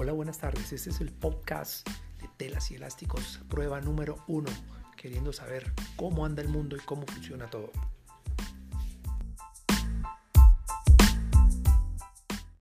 Hola, buenas tardes. Este es el podcast de telas y elásticos, prueba número uno, queriendo saber cómo anda el mundo y cómo funciona todo.